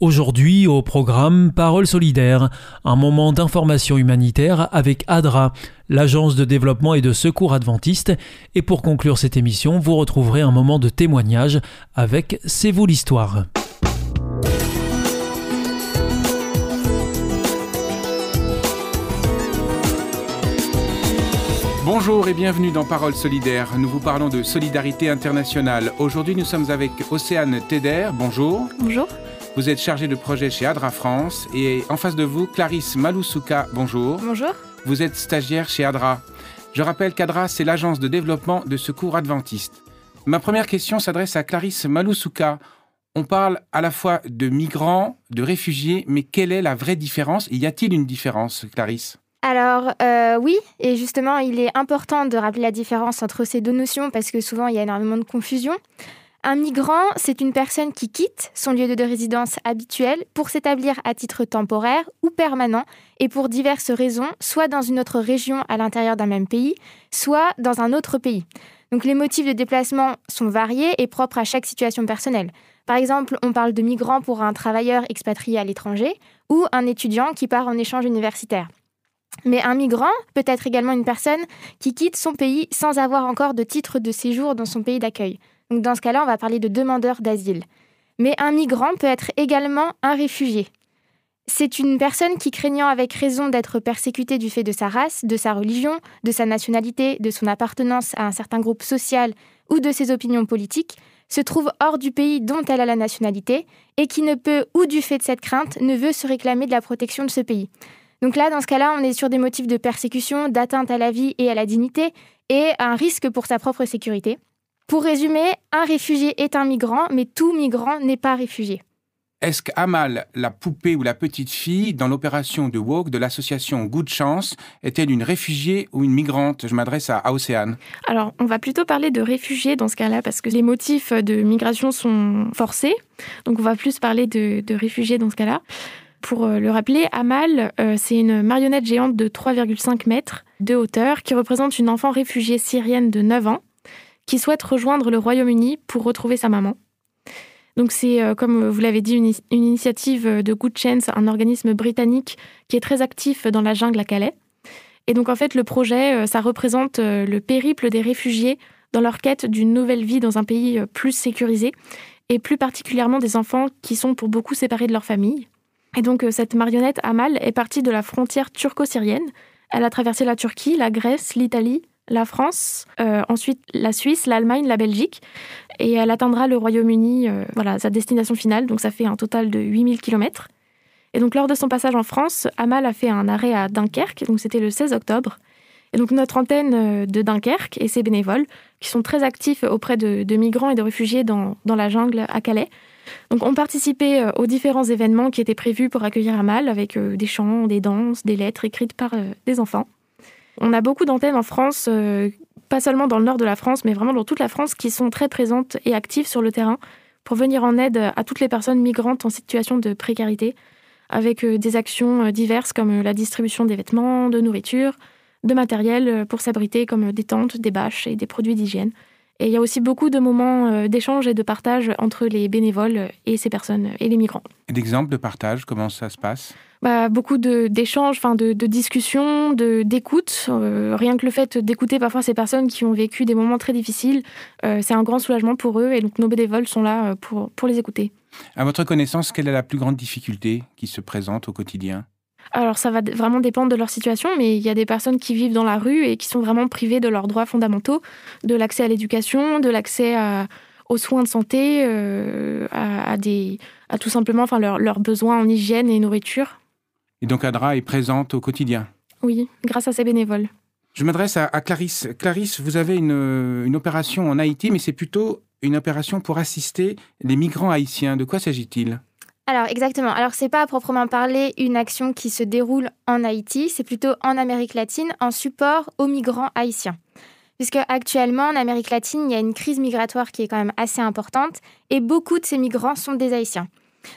Aujourd'hui au programme Parole solidaire, un moment d'information humanitaire avec ADRA, l'agence de développement et de secours adventiste, et pour conclure cette émission, vous retrouverez un moment de témoignage avec C'est vous l'histoire. Bonjour et bienvenue dans Parole solidaire. Nous vous parlons de solidarité internationale. Aujourd'hui, nous sommes avec Océane Teder. Bonjour. Bonjour. Vous êtes chargée de projet chez ADRA France et en face de vous, Clarisse Maloussouka. Bonjour. Bonjour. Vous êtes stagiaire chez ADRA. Je rappelle qu'ADRA, c'est l'agence de développement de secours adventiste. Ma première question s'adresse à Clarisse Maloussouka. On parle à la fois de migrants, de réfugiés, mais quelle est la vraie différence? Y a-t-il une différence, Clarisse? Alors euh, oui, et justement, il est important de rappeler la différence entre ces deux notions parce que souvent il y a énormément de confusion. Un migrant, c'est une personne qui quitte son lieu de résidence habituel pour s'établir à titre temporaire ou permanent et pour diverses raisons, soit dans une autre région à l'intérieur d'un même pays, soit dans un autre pays. Donc les motifs de déplacement sont variés et propres à chaque situation personnelle. Par exemple, on parle de migrants pour un travailleur expatrié à l'étranger ou un étudiant qui part en échange universitaire. Mais un migrant peut être également une personne qui quitte son pays sans avoir encore de titre de séjour dans son pays d'accueil. Dans ce cas-là, on va parler de demandeur d'asile. Mais un migrant peut être également un réfugié. C'est une personne qui, craignant avec raison d'être persécutée du fait de sa race, de sa religion, de sa nationalité, de son appartenance à un certain groupe social ou de ses opinions politiques, se trouve hors du pays dont elle a la nationalité et qui ne peut, ou du fait de cette crainte, ne veut se réclamer de la protection de ce pays. Donc là, dans ce cas-là, on est sur des motifs de persécution, d'atteinte à la vie et à la dignité et un risque pour sa propre sécurité. Pour résumer, un réfugié est un migrant, mais tout migrant n'est pas réfugié. Est-ce qu'Amal, la poupée ou la petite fille, dans l'opération de Walk de l'association Good Chance, est-elle une réfugiée ou une migrante? Je m'adresse à, Océane. Alors, on va plutôt parler de réfugiés dans ce cas-là, parce que les motifs de migration sont forcés. Donc, on va plus parler de, de réfugiés dans ce cas-là. Pour euh, le rappeler, Amal, euh, c'est une marionnette géante de 3,5 mètres de hauteur qui représente une enfant réfugiée syrienne de 9 ans qui souhaite rejoindre le Royaume-Uni pour retrouver sa maman. Donc c'est, euh, comme vous l'avez dit, une, initiative de Good Chance, un organisme britannique qui est très actif dans la jungle à Calais. Et donc en fait, le projet, euh, ça représente euh, le périple des réfugiés dans leur quête d'une nouvelle vie dans un pays plus sécurisé, et plus particulièrement des enfants qui sont pour beaucoup séparés de leur famille. Et donc cette marionnette Amal est partie de la frontière turco-syrienne. Elle a traversé la Turquie, la Grèce, l'Italie, la France, euh, ensuite la Suisse, l'Allemagne, la Belgique, et elle atteindra le Royaume-Uni, euh, voilà, sa destination finale, donc ça fait un total de 8000 km. Et donc lors de son passage en France, Amal a fait un arrêt à Dunkerque, donc c'était le 16 octobre. Et donc notre antenne euh, de Dunkerque et ses bénévoles, qui sont très actifs auprès de, migrants et de réfugiés dans, la jungle à Calais, donc ont participé aux différents événements qui étaient prévus pour accueillir Amal, avec des chants, des danses, des lettres écrites par des enfants. On a beaucoup d'antennes en France, euh, pas seulement dans le nord de la France, mais vraiment dans toute la France, qui sont très présentes et actives sur le terrain pour venir en aide à toutes les personnes migrantes en situation de précarité, avec euh, des actions euh, diverses comme la distribution des vêtements, de nourriture, de matériel pour s'abriter comme des tentes, des bâches et des produits d'hygiène. Et il y a aussi beaucoup de moments d'échange et de partage entre les bénévoles et ces personnes et les migrants. D'exemples de partage, comment ça se passe? Bah, beaucoup d'échanges, enfin de, de, discussions, d'écoute. Euh, rien que le fait d'écouter parfois ces personnes qui ont vécu des moments très difficiles, euh, c'est un grand soulagement pour eux et donc nos bénévoles sont là euh, pour, pour les écouter. À votre connaissance, quelle est la plus grande difficulté qui se présente au quotidien? Alors ça va vraiment dépendre de leur situation, mais il y a des personnes qui vivent dans la rue et qui sont vraiment privées de leurs droits fondamentaux, de l'accès à l'éducation, de l'accès aux soins de santé, à, des, à tout simplement enfin, leurs besoins en hygiène et nourriture. Et donc Adra est présente au quotidien? Oui, grâce à ses bénévoles. Je m'adresse à, Clarisse. Clarisse, vous avez une, une opération en Haïti, mais c'est plutôt une opération pour assister les migrants haïtiens. De quoi s'agit-il? Alors exactement. Alors c'est pas à proprement parler une action qui se déroule en Haïti, c'est plutôt en Amérique latine en support aux migrants haïtiens. Puisque actuellement en Amérique latine, il y a une crise migratoire qui est quand même assez importante et beaucoup de ces migrants sont des haïtiens.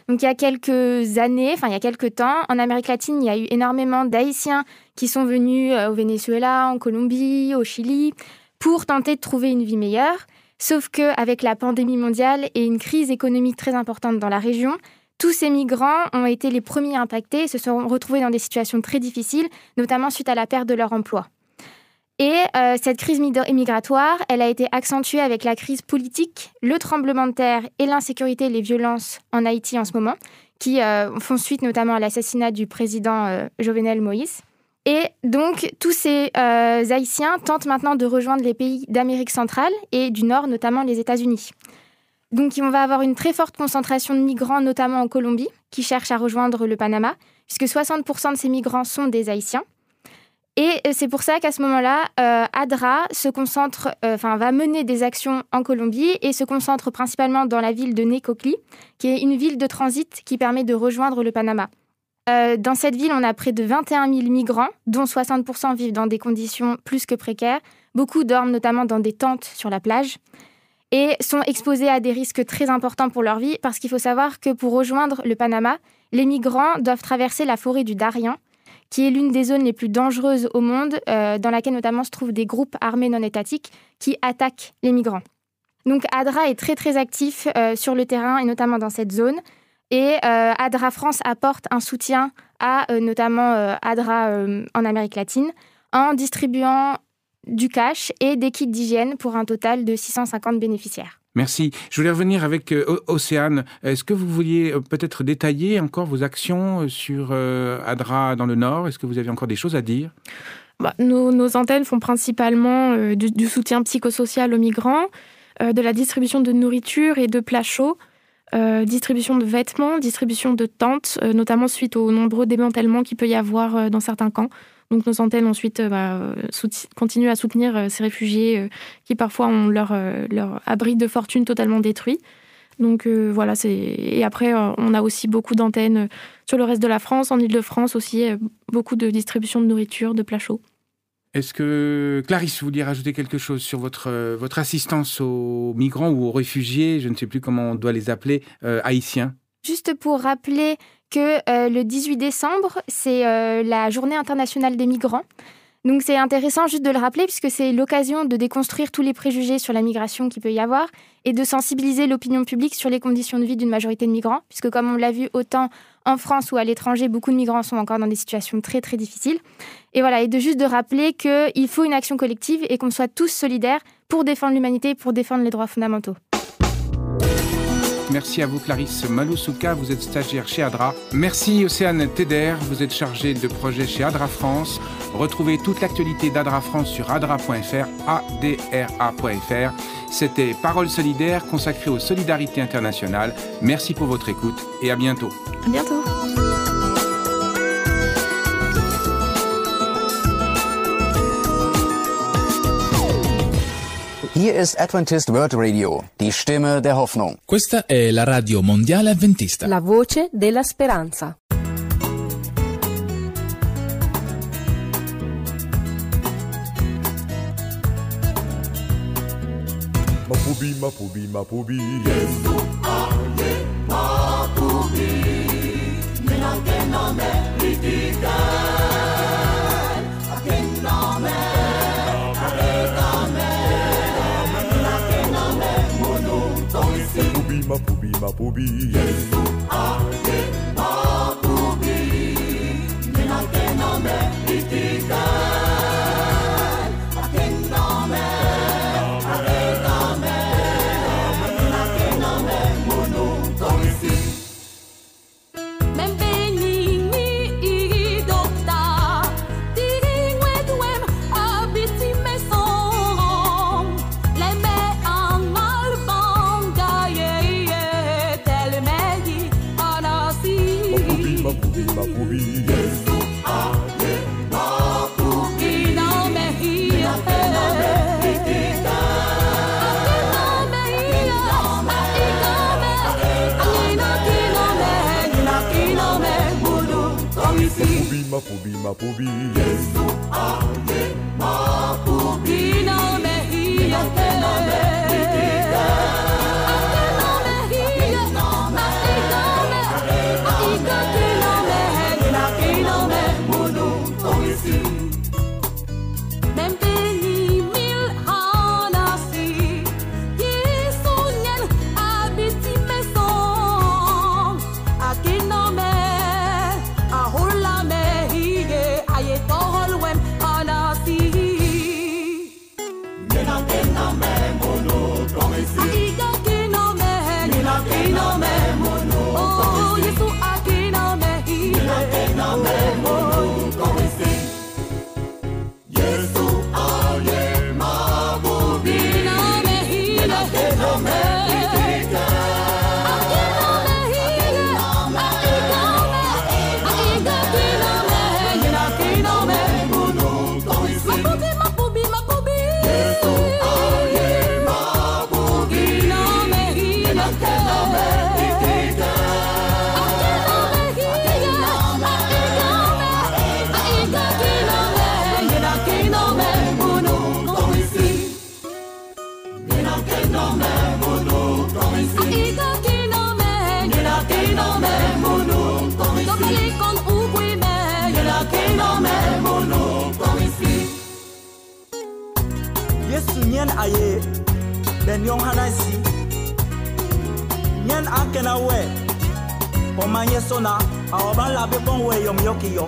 Donc il y a quelques années, enfin il y a quelques temps, en Amérique latine, il y a eu énormément d'haïtiens qui sont venus euh, au Venezuela, en Colombie, au Chili pour tenter de trouver une vie meilleure. Sauf que avec la pandémie mondiale et une crise économique très importante dans la région, tous ces migrants ont été les premiers impactés et se sont retrouvés dans des situations très difficiles, notamment suite à la perte de leur emploi. Et euh, cette crise migratoire, elle a été accentuée avec la crise politique, le tremblement de terre et l'insécurité et les violences en Haïti en ce moment, qui euh, font suite notamment à l'assassinat du président euh, Jovenel Moïse. Et donc, tous ces Haïtiens tentent maintenant de rejoindre les pays d'Amérique centrale et du Nord, notamment les États-Unis. Donc, on va avoir une très forte concentration de migrants, notamment en Colombie, qui cherchent à rejoindre le Panama, puisque 60% de ces migrants sont des Haïtiens. Et euh, c'est pour ça qu'à ce moment-là, euh, ADRA se concentre, euh, va mener des actions en Colombie et se concentre principalement dans la ville de Necoclí, qui est une ville de transit qui permet de rejoindre le Panama. dans cette ville, on a près de 21 000 migrants, dont 60% vivent dans des conditions plus que précaires. Beaucoup dorment notamment dans des tentes sur la plage et sont exposés à des risques très importants pour leur vie parce qu'il faut savoir que pour rejoindre le Panama, les migrants doivent traverser la forêt du Darien, qui est l'une des zones les plus dangereuses au monde, euh, dans laquelle notamment se trouvent des groupes armés non étatiques qui attaquent les migrants. Donc ADRA est très très actif euh, sur le terrain et notamment dans cette zone. Et euh, ADRA France apporte un soutien à notamment ADRA en Amérique latine en distribuant du cash et des kits d'hygiène pour un total de 650 bénéficiaires. Merci. Je voulais revenir avec euh, Océane. Est-ce que vous vouliez euh, peut-être détailler encore vos actions euh, sur ADRA dans le Nord? Est-ce que vous avez encore des choses à dire? Bah, nos, antennes font principalement du, soutien psychosocial aux migrants, de la distribution de nourriture et de plats chauds, distribution de vêtements, distribution de tentes, notamment suite aux nombreux démantèlements qu'il peut y avoir dans certains camps. Donc nos antennes ensuite euh, bah, continuent à soutenir euh, ces réfugiés euh, qui parfois ont leur, leur abri de fortune totalement détruit. Donc voilà, c'est et après on a aussi beaucoup d'antennes sur le reste de la France, en Ile-de-France aussi, beaucoup de distribution de nourriture, de plats chauds. Est-ce que Clarisse, vous vouliez rajouter quelque chose sur votre, votre assistance aux migrants ou aux réfugiés, je ne sais plus comment on doit les appeler, haïtiens? Juste pour rappeler que euh, le 18 décembre, c'est euh, la journée internationale des migrants. Donc c'est intéressant juste de le rappeler puisque c'est l'occasion de déconstruire tous les préjugés sur la migration qu'il peut y avoir et de sensibiliser l'opinion publique sur les conditions de vie d'une majorité de migrants puisque comme on l'a vu autant en France ou à l'étranger, beaucoup de migrants sont encore dans des situations très très difficiles. Et voilà, et de juste de rappeler qu'il faut une action collective et qu'on soit tous solidaires pour défendre l'humanité pour défendre les droits fondamentaux. Merci à vous Clarisse Maloussouka, vous êtes stagiaire chez ADRA. Merci Océane Teder, vous êtes chargée de projet chez ADRA France. Retrouvez toute l'actualité d'ADRA France sur adra.fr, adra.fr. C'était Parole solidaire consacrée aux solidarités internationales. Merci pour votre écoute et à bientôt. À bientôt. Hier ist Adventist World Radio, die Stimme der Hoffnung. Questa è la radio mondiale adventista. La voce della speranza. Mapubi, Mapubi, Mapubi. Yesu Papo Bi. Mapubi, Mapubi. Yes, you are. Nyen aye ben yong hanasi nyen akena we oma nye sona aoba labe bon we yom yoki yo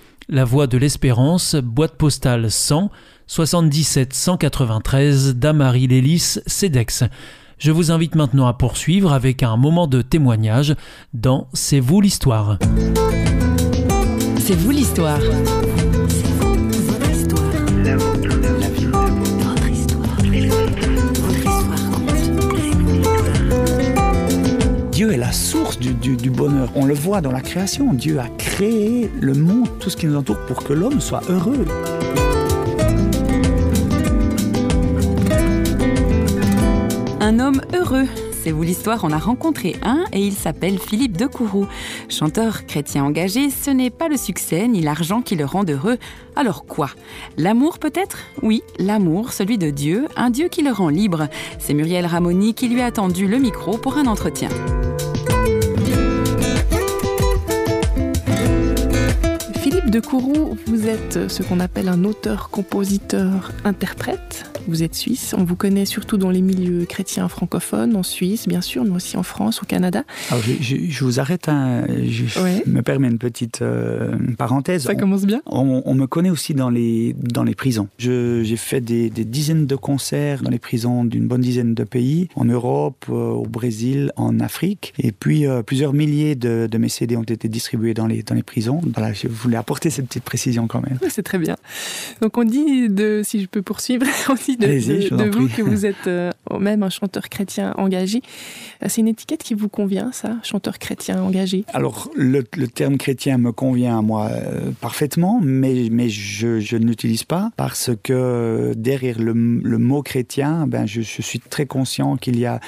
la Voix de l'Espérance, boîte postale 100 77 193 Damary Lélis, CEDEX. Je vous invite maintenant à poursuivre avec un moment de témoignage dans C'est vous l'histoire. C'est vous l'histoire. Dieu est la source On le voit dans la création. Dieu a créé le monde, tout ce qui nous entoure, pour que l'homme soit heureux. Un homme heureux. C'est vous l'histoire, on a rencontré un et il s'appelle Philippe de Courroux. Chanteur chrétien engagé, ce n'est pas le succès ni l'argent qui le rend heureux. Alors quoi? L'amour peut-être? Oui, l'amour, celui de Dieu, un Dieu qui le rend libre. C'est Muriel Ramoni qui lui a tendu le micro pour un entretien. De Courroux, vous êtes ce qu'on appelle un auteur-compositeur-interprète. Vous êtes suisse, on vous connaît surtout dans les milieux chrétiens francophones, en Suisse bien sûr, mais aussi en France, au Canada. Alors, je, je- je vous arrête, un- je Ouais. me permets une petite euh, parenthèse. Ça On- commence bien. On, on me connaît aussi dans les, dans les prisons. J'ai fait des, des dizaines de concerts dans les prisons d'une bonne dizaine de pays, en Europe, euh, au Brésil, en Afrique. Et puis, euh, plusieurs milliers de, de mes CD ont été distribués dans les, dans les prisons. Voilà, je voulais apporter cette petite précision quand même. C'est très bien. Donc on dit, de, si je peux poursuivre, on dit de, de- de vous prie. que vous êtes euh, même un chanteur chrétien engagé. Euh, C'est une étiquette qui vous convient, ça, chanteur chrétien engagé? Alors, le, le terme chrétien me convient à moi euh, parfaitement, mais, mais je, je ne l'utilise pas parce que derrière le, le mot chrétien, ben, je, je suis très conscient qu'il y a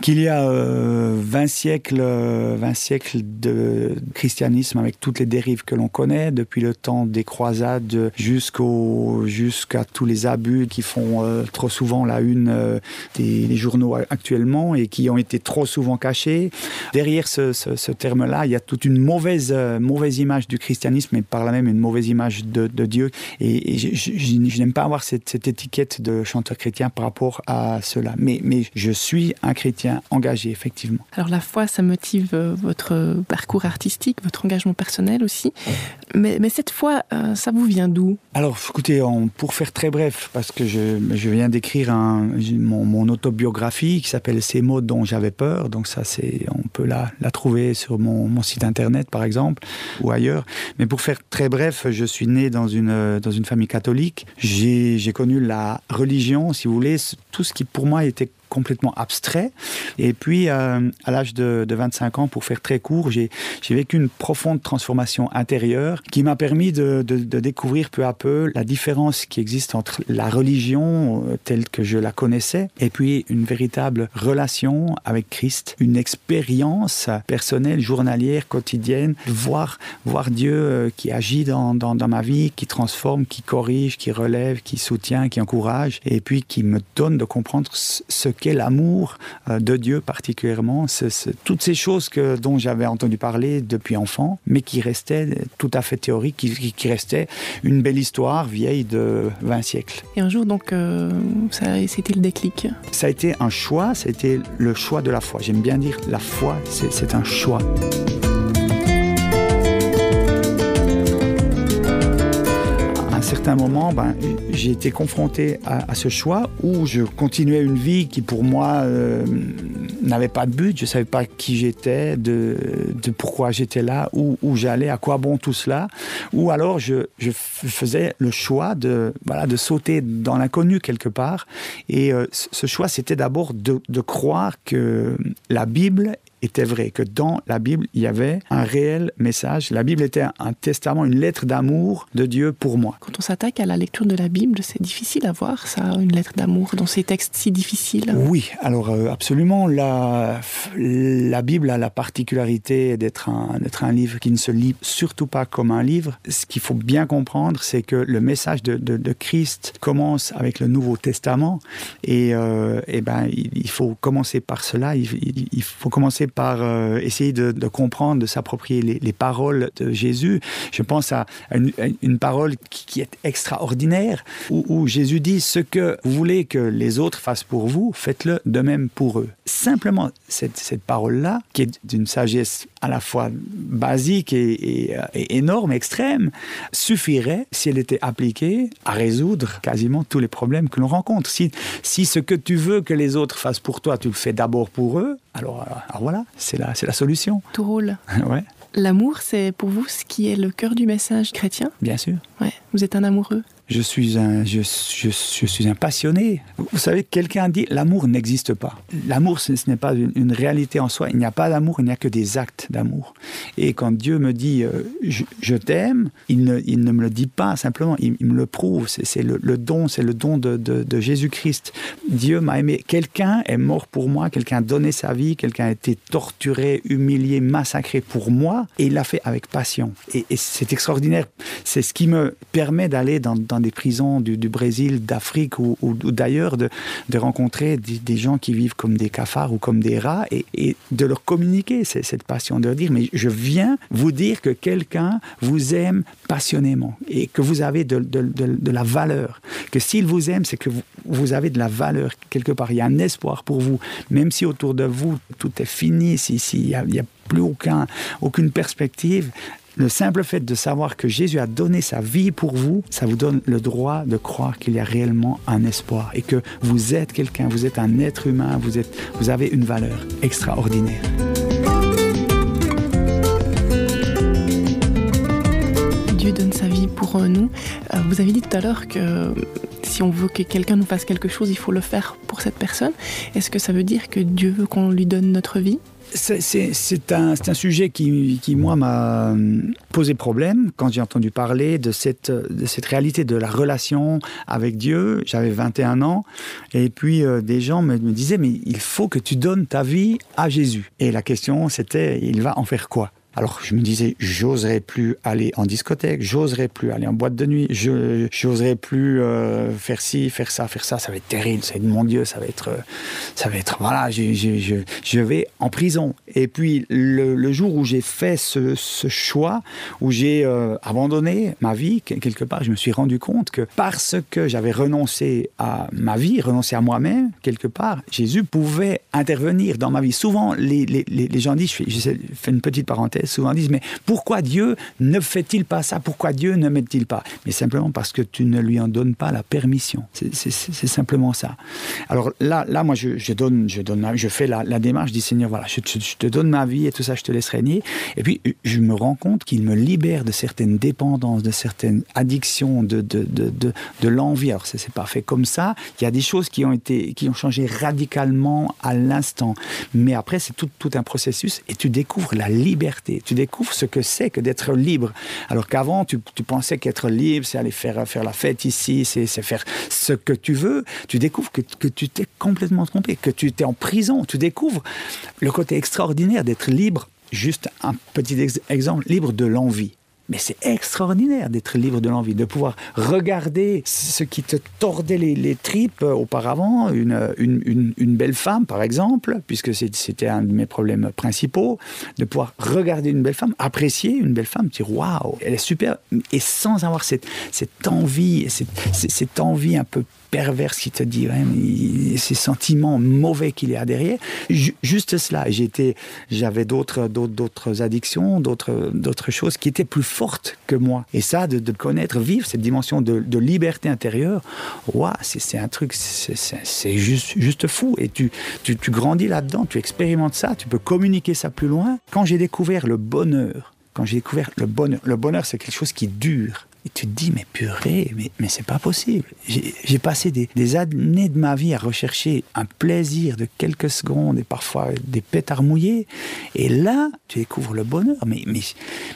qu'il y a euh, 20 siècles, euh, 20 siècles de christianisme avec toutes les dérives que l'on connaît, depuis le temps des croisades jusqu'à tous les abus qui font euh, trop souvent la une euh, des, journaux actuellement et qui ont été trop souvent cachés. Derrière ce, terme-là, il y a toute une mauvaise euh, mauvaise image du christianisme et par là même une mauvaise image de, Dieu. Et, je n'aime pas avoir cette, cette étiquette de chanteur chrétien par rapport à cela. Mais, mais je suis un chrétien engagé, effectivement. Alors la foi, ça motive euh, votre parcours artistique, votre engagement personnel aussi. Mais, mais cette foi, euh, ça vous vient d'où? Alors, écoutez, on- pour faire très bref, parce que je, je viens d'écrire mon, mon autobiographie qui s'appelle Ces mots dont j'avais peur. Donc ça, c'est, on peut la, la trouver sur mon, mon site internet, par exemple, ou ailleurs. Mais pour faire très bref, je suis né dans une, euh, dans une famille catholique. J'ai connu la religion, si vous voulez, tout ce qui pour moi était complètement abstrait. Et puis, euh, à l'âge de, de 25 ans, pour faire très court, j'ai vécu une profonde transformation intérieure qui m'a permis de, découvrir peu à peu la différence qui existe entre la religion euh, telle que je la connaissais et puis une véritable relation avec Christ, une expérience personnelle, journalière, quotidienne, voir, voir Dieu euh, qui agit dans, dans, ma vie, qui transforme, qui corrige, qui relève, qui soutient, qui encourage, et puis qui me donne de comprendre ce ce qu'est l'amour euh, de Dieu particulièrement, toutes ces choses que, dont j'avais entendu parler depuis enfant, mais qui restaient tout à fait théoriques, qui, restaient une belle histoire vieille de 20 siècles. Et un jour, donc, euh, ça, c'était le déclic. Ça a été un choix, ça a été le choix de la foi. J'aime bien dire la foi, c'est un choix. À un certain moment, ben, j'ai été confronté à, ce choix où je continuais une vie qui pour moi euh, n'avait pas de but, je ne savais pas qui j'étais, de, pourquoi j'étais là, où, j'allais, à quoi bon tout cela, ou alors je, faisais le choix de, sauter dans l'inconnu quelque part. Et euh, ce choix, c'était d'abord de, de croire que la Bible était vrai, que dans la Bible, il y avait un réel message. La Bible était un testament, une lettre d'amour de Dieu pour moi. Quand on s'attaque à la lecture de la Bible, c'est difficile à voir ça, une lettre d'amour dans ces textes si difficiles. Oui, alors euh, absolument. La, la Bible a la particularité d'être un, d'être un livre qui ne se lit surtout pas comme un livre. Ce qu'il faut bien comprendre, c'est que le message de, de- de Christ commence avec le Nouveau Testament. Et, euh, eh ben, il, il faut commencer par cela. Il, il- il faut commencer par euh, essayer de, comprendre, de s'approprier les, les paroles de Jésus. Je pense à une, parole qui, est extraordinaire, où, Jésus dit ce que vous voulez que les autres fassent pour vous, faites-le de même pour eux. Simplement, cette, parole-là, qui est d'une sagesse à la fois basique et, et, euh, et énorme, extrême, suffirait, si elle était appliquée, à résoudre quasiment tous les problèmes que l'on rencontre. Si, si ce que tu veux que les autres fassent pour toi, tu le fais d'abord pour eux, alors, euh, alors voilà, c'est la, c'est la solution. Tout roule. ouais, L'amour, c'est pour vous ce qui est le cœur du message chrétien? Bien sûr. Ouais. Vous êtes un amoureux? Je suis un, je, je- suis un passionné. Vous savez, quelqu'un dit l'amour n'existe pas. L'amour, ce, n'est pas une, réalité en soi. Il n'y a pas d'amour, il n'y a que des actes d'amour. Et quand Dieu me dit euh, je, t'aime, il ne, il ne me le dit pas simplement, il, me le prouve. C'est le, le don, c'est le don de, de- Jésus-Christ. Dieu m'a aimé. Quelqu'un est mort pour moi, quelqu'un a donné sa vie, quelqu'un a été torturé, humilié, massacré pour moi, et il l'a fait avec passion. Et, c'est extraordinaire. C'est ce qui me permet d'aller dans des prisons du, Brésil, d'Afrique ou, d'ailleurs, de, rencontrer des, gens qui vivent comme des cafards ou comme des rats, et, de leur communiquer cette passion, de leur dire, mais je viens vous dire que quelqu'un vous aime passionnément, et que vous avez de, la valeur, que s'il vous aime, c'est que vous, avez de la valeur quelque part, il y a un espoir pour vous, même si autour de vous, tout est fini, si, si, il n'y a, a plus aucun, aucune perspective, le simple fait de savoir que Jésus a donné sa vie pour vous, ça vous donne le droit de croire qu'il y a réellement un espoir et que vous êtes quelqu'un, vous êtes un être humain, vous, vous avez une valeur extraordinaire. Dieu donne sa vie pour euh, nous. Euh, Vous avez dit tout à l'heure que euh, si on veut que quelqu'un nous fasse quelque chose, il faut le faire pour cette personne. Est-ce que ça veut dire que Dieu veut qu'on lui donne notre vie? C'est- un, un sujet qui, qui, moi, m'a hum, posé problème quand j'ai entendu parler de cette, de cette réalité de la relation avec Dieu. J'avais 21 ans et puis euh, des gens me disaient mais il faut que tu donnes ta vie à Jésus. Et la question c'était il va en faire quoi? Alors je me disais, j'oserais plus aller en discothèque, j'oserais plus aller en boîte de nuit, je j'oserais plus euh, faire ci, faire ça, faire ça, ça va être terrible, ça va être mon Dieu, ça va être, euh, ça va être, voilà, je, je, je, vais en prison. Et puis le, le jour où j'ai fait ce, ce choix, où j'ai euh, abandonné ma vie, que- quelque part, je me suis rendu compte que parce que j'avais renoncé à ma vie, renoncé à moi-même, quelque part, Jésus pouvait intervenir dans ma vie. Souvent, les, les, les gens disent, je fais une petite parenthèse, souvent disent, mais pourquoi Dieu ne fait-il pas ça? Pourquoi Dieu ne m'aide-t-il pas? Mais simplement parce que tu ne lui en donnes pas la permission. C'est- simplement ça. Alors là, là moi, je, donne, je, donne, je fais la, démarche, je dis, Seigneur, voilà, je, te- donne ma vie et tout ça, je te laisse régner. Et puis, je me rends compte qu'il me libère de certaines dépendances, de certaines addictions, de, de, de, de, de l'envie. Alors, c'est pas fait comme ça. Il y a des choses qui ont, été, qui ont changé radicalement à l'instant. Mais après, c'est tout, tout un processus et tu découvres la liberté. Tu découvres ce que c'est que d'être libre. Alors qu'avant, tu, pensais qu'être libre, c'est aller faire, la fête ici, c'est faire ce que tu veux. Tu découvres que, tu t'es complètement trompé, que tu t'es en prison. Tu découvres le côté extraordinaire d'être libre. Juste un petit ex- exemple, libre de l'envie. Mais c'est extraordinaire d'être libre de l'envie, de pouvoir regarder ce qui te tordait les, tripes auparavant, une, une, une, une belle femme par exemple, puisque c'était un de mes problèmes principaux, de pouvoir regarder une belle femme, apprécier une belle femme, dire waouh, elle est super, et sans avoir cette, cette envie, cette- cette envie un peu perverse qui te dit ces sentiments mauvais qu'il y a derrière. Ju- juste cela. J'étais, j'avais d'autres, d'autres, addictions, d'autres, d'autres choses qui étaient plus fortes que moi. Et ça, de, connaître, vivre cette dimension de, de liberté intérieure, waouh, c'est, un truc, c'est juste, juste fou. Et tu, tu, tu grandis là-dedans, tu expérimentes ça, tu peux communiquer ça plus loin. Quand j'ai découvert le bonheur, quand j'ai découvert le bonheur, le bonheur, c'est quelque chose qui dure. Et tu te dis, mais purée, mais, mais c'est pas possible. J'ai passé des, des années de ma vie à rechercher un plaisir de quelques secondes et parfois des pétards mouillés. Et là, tu découvres le bonheur. Mais, mais,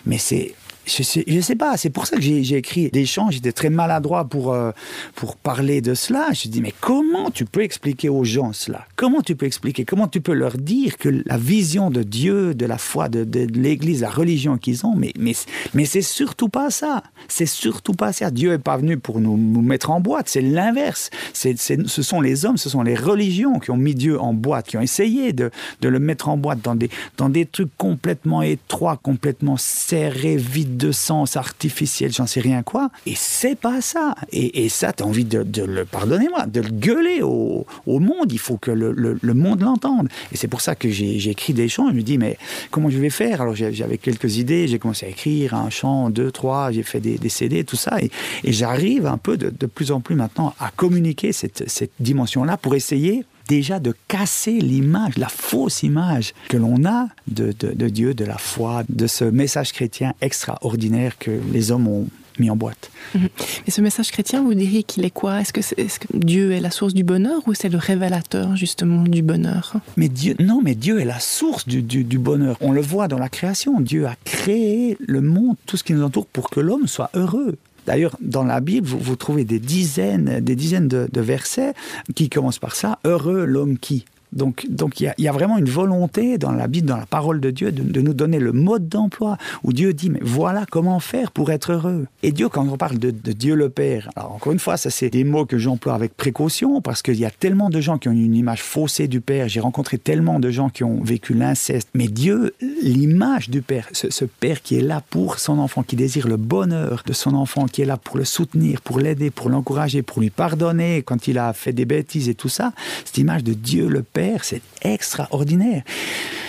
mais c'est. Je sais, sais pas, c'est pour ça que j'ai écrit des chants, j'étais très maladroit pour, euh, pour parler de cela. Je dis, mais comment tu peux expliquer aux gens cela? Comment tu peux expliquer? Comment tu peux leur dire que la vision de Dieu, de la foi, de, l'Église, la religion qu'ils ont, mais, mais, mais c'est surtout pas ça. C'est surtout pas ça. Dieu est pas venu pour nous, mettre en boîte, c'est l'inverse. Ce sont les hommes, ce sont les religions qui ont mis Dieu en boîte, qui ont essayé de, de le mettre en boîte dans des, dans des trucs complètement étroits, complètement serrés, vides de sens, artificiels, j'en sais rien quoi. Et c'est pas ça. Et, et ça, tu as envie de, le, pardonnez-moi, de le gueuler au, au monde. Il faut que le, le- le monde l'entende. Et c'est pour ça que j'ai écrit des chants. Je me dis, mais comment je vais faire? Alors j'avais quelques idées. J'ai commencé à écrire un chant, deux, trois. J'ai fait des, des CD, tout ça. Et, et j'arrive un peu de, de plus en plus maintenant à communiquer cette, cette dimension-là pour essayer déjà de casser l'image, la fausse image que l'on a de, de- de Dieu, de la foi, de ce message chrétien extraordinaire que les hommes ont mis en boîte. Mhm. Et ce message chrétien, vous diriez qu'il est quoi? Est-ce que, que Dieu est la source du bonheur ou c'est le révélateur justement du bonheur? Mais Dieu, non, mais Dieu est la source du, du- du bonheur. On le voit dans la création. Dieu a créé le monde, tout ce qui nous entoure, pour que l'homme soit heureux. D'ailleurs, dans la Bible, vous, trouvez des dizaines, des dizaines de versets qui commencent par ça. Heureux l'homme qui. Donc, donc il y, a, vraiment une volonté dans la Bible, dans la parole de Dieu, de, nous donner le mode d'emploi où Dieu dit mais voilà comment faire pour être heureux. Et Dieu, quand on parle de, de Dieu le Père, alors encore une fois, ça c'est des mots que j'emploie avec précaution parce qu'il y a tellement de gens qui ont une image faussée du Père. J'ai rencontré tellement de gens qui ont vécu l'inceste. Mais Dieu, l'image du Père, ce, ce Père qui est là pour son enfant, qui désire le bonheur de son enfant, qui est là pour le soutenir, pour l'aider, pour l'encourager, pour lui pardonner quand il a fait des bêtises et tout ça, cette image de Dieu le Père, c'est extraordinaire.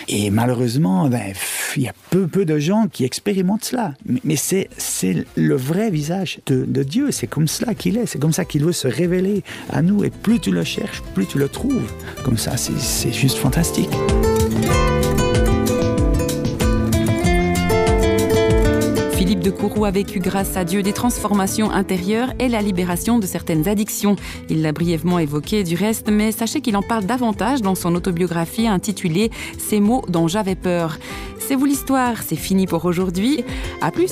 Et malheureusement, ben, il y a peu, peu de gens qui expérimentent cela. Mais, mais c'est, c'est le vrai visage de, de Dieu. C'est comme cela qu'il est. C'est comme ça qu'il veut se révéler à nous. Et plus tu le cherches, plus tu le trouves. Comme ça, c'est, c'est juste fantastique. Philippe de Courroux a vécu grâce à Dieu des transformations intérieures et la libération de certaines addictions. Il l'a brièvement évoqué du reste, mais sachez qu'il en parle davantage dans son autobiographie intitulée Ces mots dont j'avais peur. C'est vous l'histoire, c'est fini pour aujourd'hui. À plus!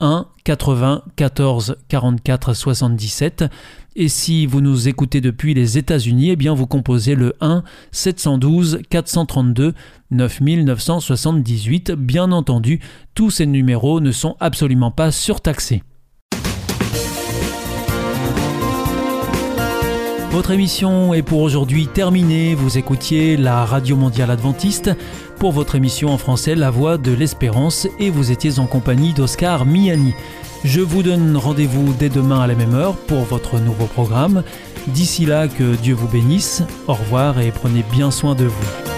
1 80 14 44 77. Et si vous nous écoutez depuis les États-Unis, eh bien vous composez le 1 712 432 9978. Bien entendu, tous ces numéros ne sont absolument pas surtaxés. Votre émission est pour aujourd'hui terminée. Vous écoutiez la Radio Mondiale Adventiste pour votre émission en français La Voix de l'Espérance et vous étiez en compagnie d'Oscar Miani. Je vous donne rendez-vous dès demain à la même heure pour votre nouveau programme. D'ici là, que Dieu vous bénisse. Au revoir et prenez bien soin de vous.